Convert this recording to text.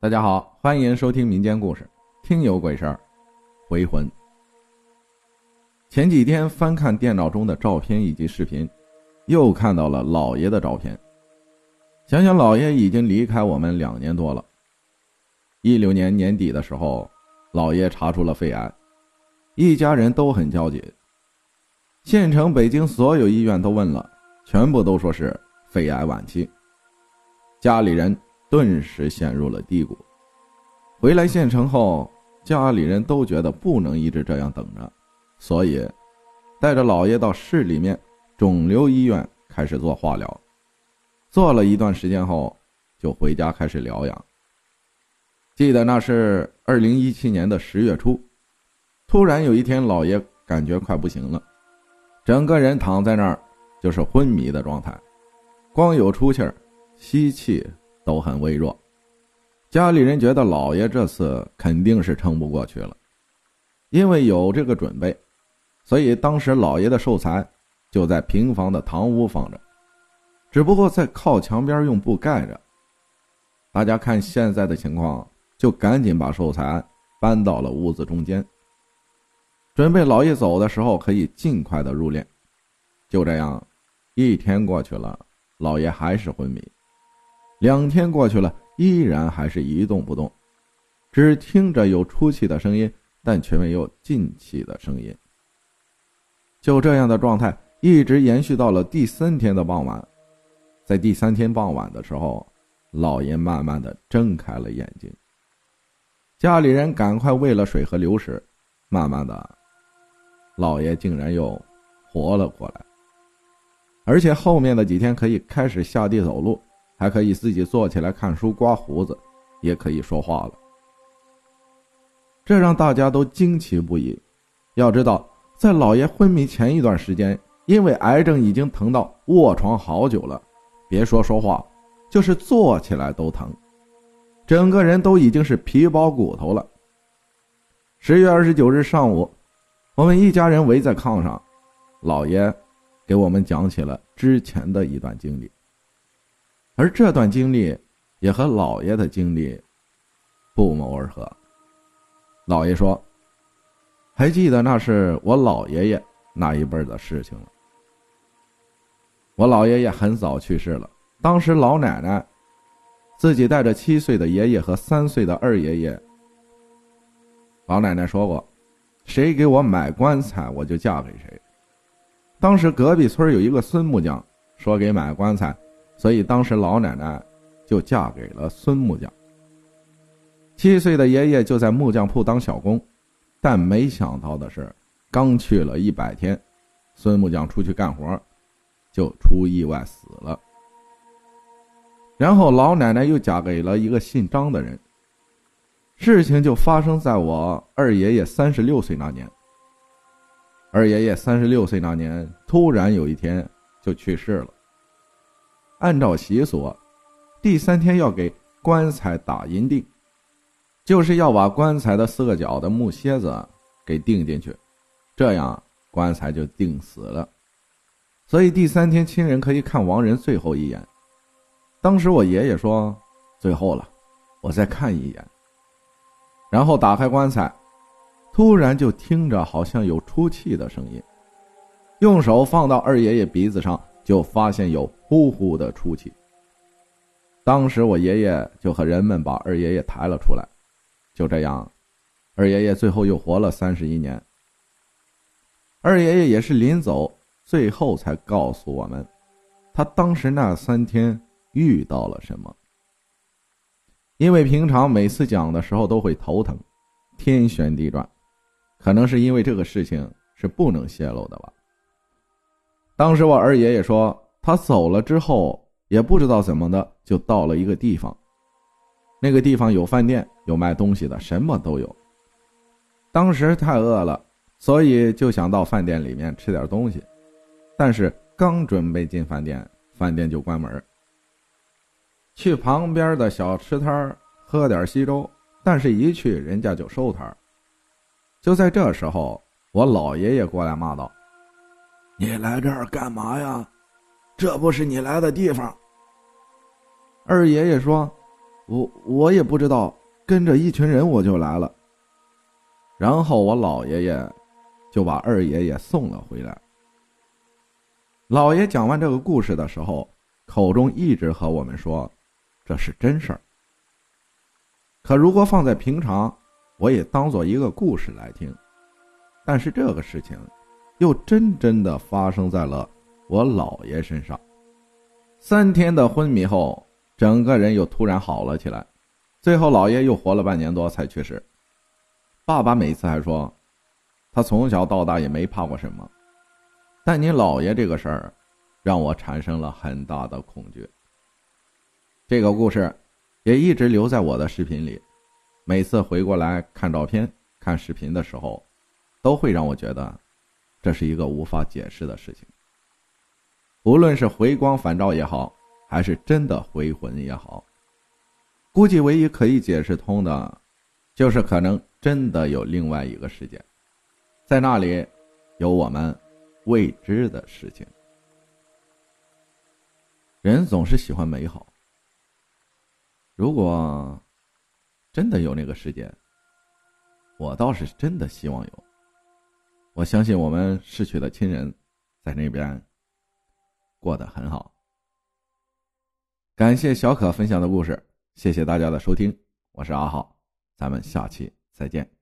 大家好，欢迎收听民间故事《听有鬼事儿》，回魂。前几天翻看电脑中的照片以及视频，又看到了老爷的照片。想想老爷已经离开我们两年多了。一六年年底的时候，老爷查出了肺癌，一家人都很焦急。县城、北京所有医院都问了，全部都说是肺癌晚期。家里人。顿时陷入了低谷。回来县城后，家里人都觉得不能一直这样等着，所以带着老爷到市里面肿瘤医院开始做化疗。做了一段时间后，就回家开始疗养。记得那是二零一七年的十月初，突然有一天，老爷感觉快不行了，整个人躺在那儿就是昏迷的状态，光有出气儿，吸气。都很微弱，家里人觉得老爷这次肯定是撑不过去了，因为有这个准备，所以当时老爷的寿材就在平房的堂屋放着，只不过在靠墙边用布盖着。大家看现在的情况，就赶紧把寿材搬到了屋子中间，准备老爷走的时候可以尽快的入殓。就这样，一天过去了，老爷还是昏迷。两天过去了，依然还是一动不动，只听着有出气的声音，但却没有进气的声音。就这样的状态一直延续到了第三天的傍晚，在第三天傍晚的时候，老爷慢慢的睁开了眼睛。家里人赶快喂了水和流食，慢慢的，老爷竟然又活了过来，而且后面的几天可以开始下地走路。还可以自己坐起来看书、刮胡子，也可以说话了。这让大家都惊奇不已。要知道，在老爷昏迷前一段时间，因为癌症已经疼到卧床好久了，别说说话，就是坐起来都疼，整个人都已经是皮包骨头了。十月二十九日上午，我们一家人围在炕上，老爷给我们讲起了之前的一段经历。而这段经历也和老爷的经历不谋而合。老爷说：“还记得那是我老爷爷那一辈的事情了。我老爷爷很早去世了，当时老奶奶自己带着七岁的爷爷和三岁的二爷爷。老奶奶说过，谁给我买棺材，我就嫁给谁。当时隔壁村有一个孙木匠，说给买棺材。”所以当时老奶奶就嫁给了孙木匠。七岁的爷爷就在木匠铺当小工，但没想到的是，刚去了一百天，孙木匠出去干活，就出意外死了。然后老奶奶又嫁给了一个姓张的人。事情就发生在我二爷爷三十六岁那年。二爷爷三十六岁那年，突然有一天就去世了。按照习俗，第三天要给棺材打银钉，就是要把棺材的四个角的木楔子给钉进去，这样棺材就钉死了。所以第三天亲人可以看亡人最后一眼。当时我爷爷说：“最后了，我再看一眼。”然后打开棺材，突然就听着好像有出气的声音，用手放到二爷爷鼻子上。就发现有呼呼的出气。当时我爷爷就和人们把二爷爷抬了出来，就这样，二爷爷最后又活了三十一年。二爷爷也是临走最后才告诉我们，他当时那三天遇到了什么。因为平常每次讲的时候都会头疼，天旋地转，可能是因为这个事情是不能泄露的吧。当时我二爷爷说，他走了之后也不知道怎么的，就到了一个地方。那个地方有饭店，有卖东西的，什么都有。当时太饿了，所以就想到饭店里面吃点东西。但是刚准备进饭店，饭店就关门。去旁边的小吃摊喝点稀粥，但是一去人家就收摊就在这时候，我老爷爷过来骂道。你来这儿干嘛呀？这不是你来的地方。二爷爷说：“我我也不知道，跟着一群人我就来了。然后我老爷爷就把二爷爷送了回来。老爷讲完这个故事的时候，口中一直和我们说，这是真事儿。可如果放在平常，我也当做一个故事来听。但是这个事情，又真真的发生在了我姥爷身上。三天的昏迷后，整个人又突然好了起来。最后，姥爷又活了半年多才去世。爸爸每次还说，他从小到大也没怕过什么。但你姥爷这个事儿，让我产生了很大的恐惧。这个故事也一直留在我的视频里，每次回过来看照片、看视频的时候，都会让我觉得这是一个无法解释的事情。无论是回光返照也好，还是真的回魂也好，估计唯一可以解释通的，就是可能真的有另外一个世界，在那里有我们。未知的事情，人总是喜欢美好。如果真的有那个世界，我倒是真的希望有。我相信我们逝去的亲人在那边过得很好。感谢小可分享的故事，谢谢大家的收听，我是阿浩，咱们下期再见。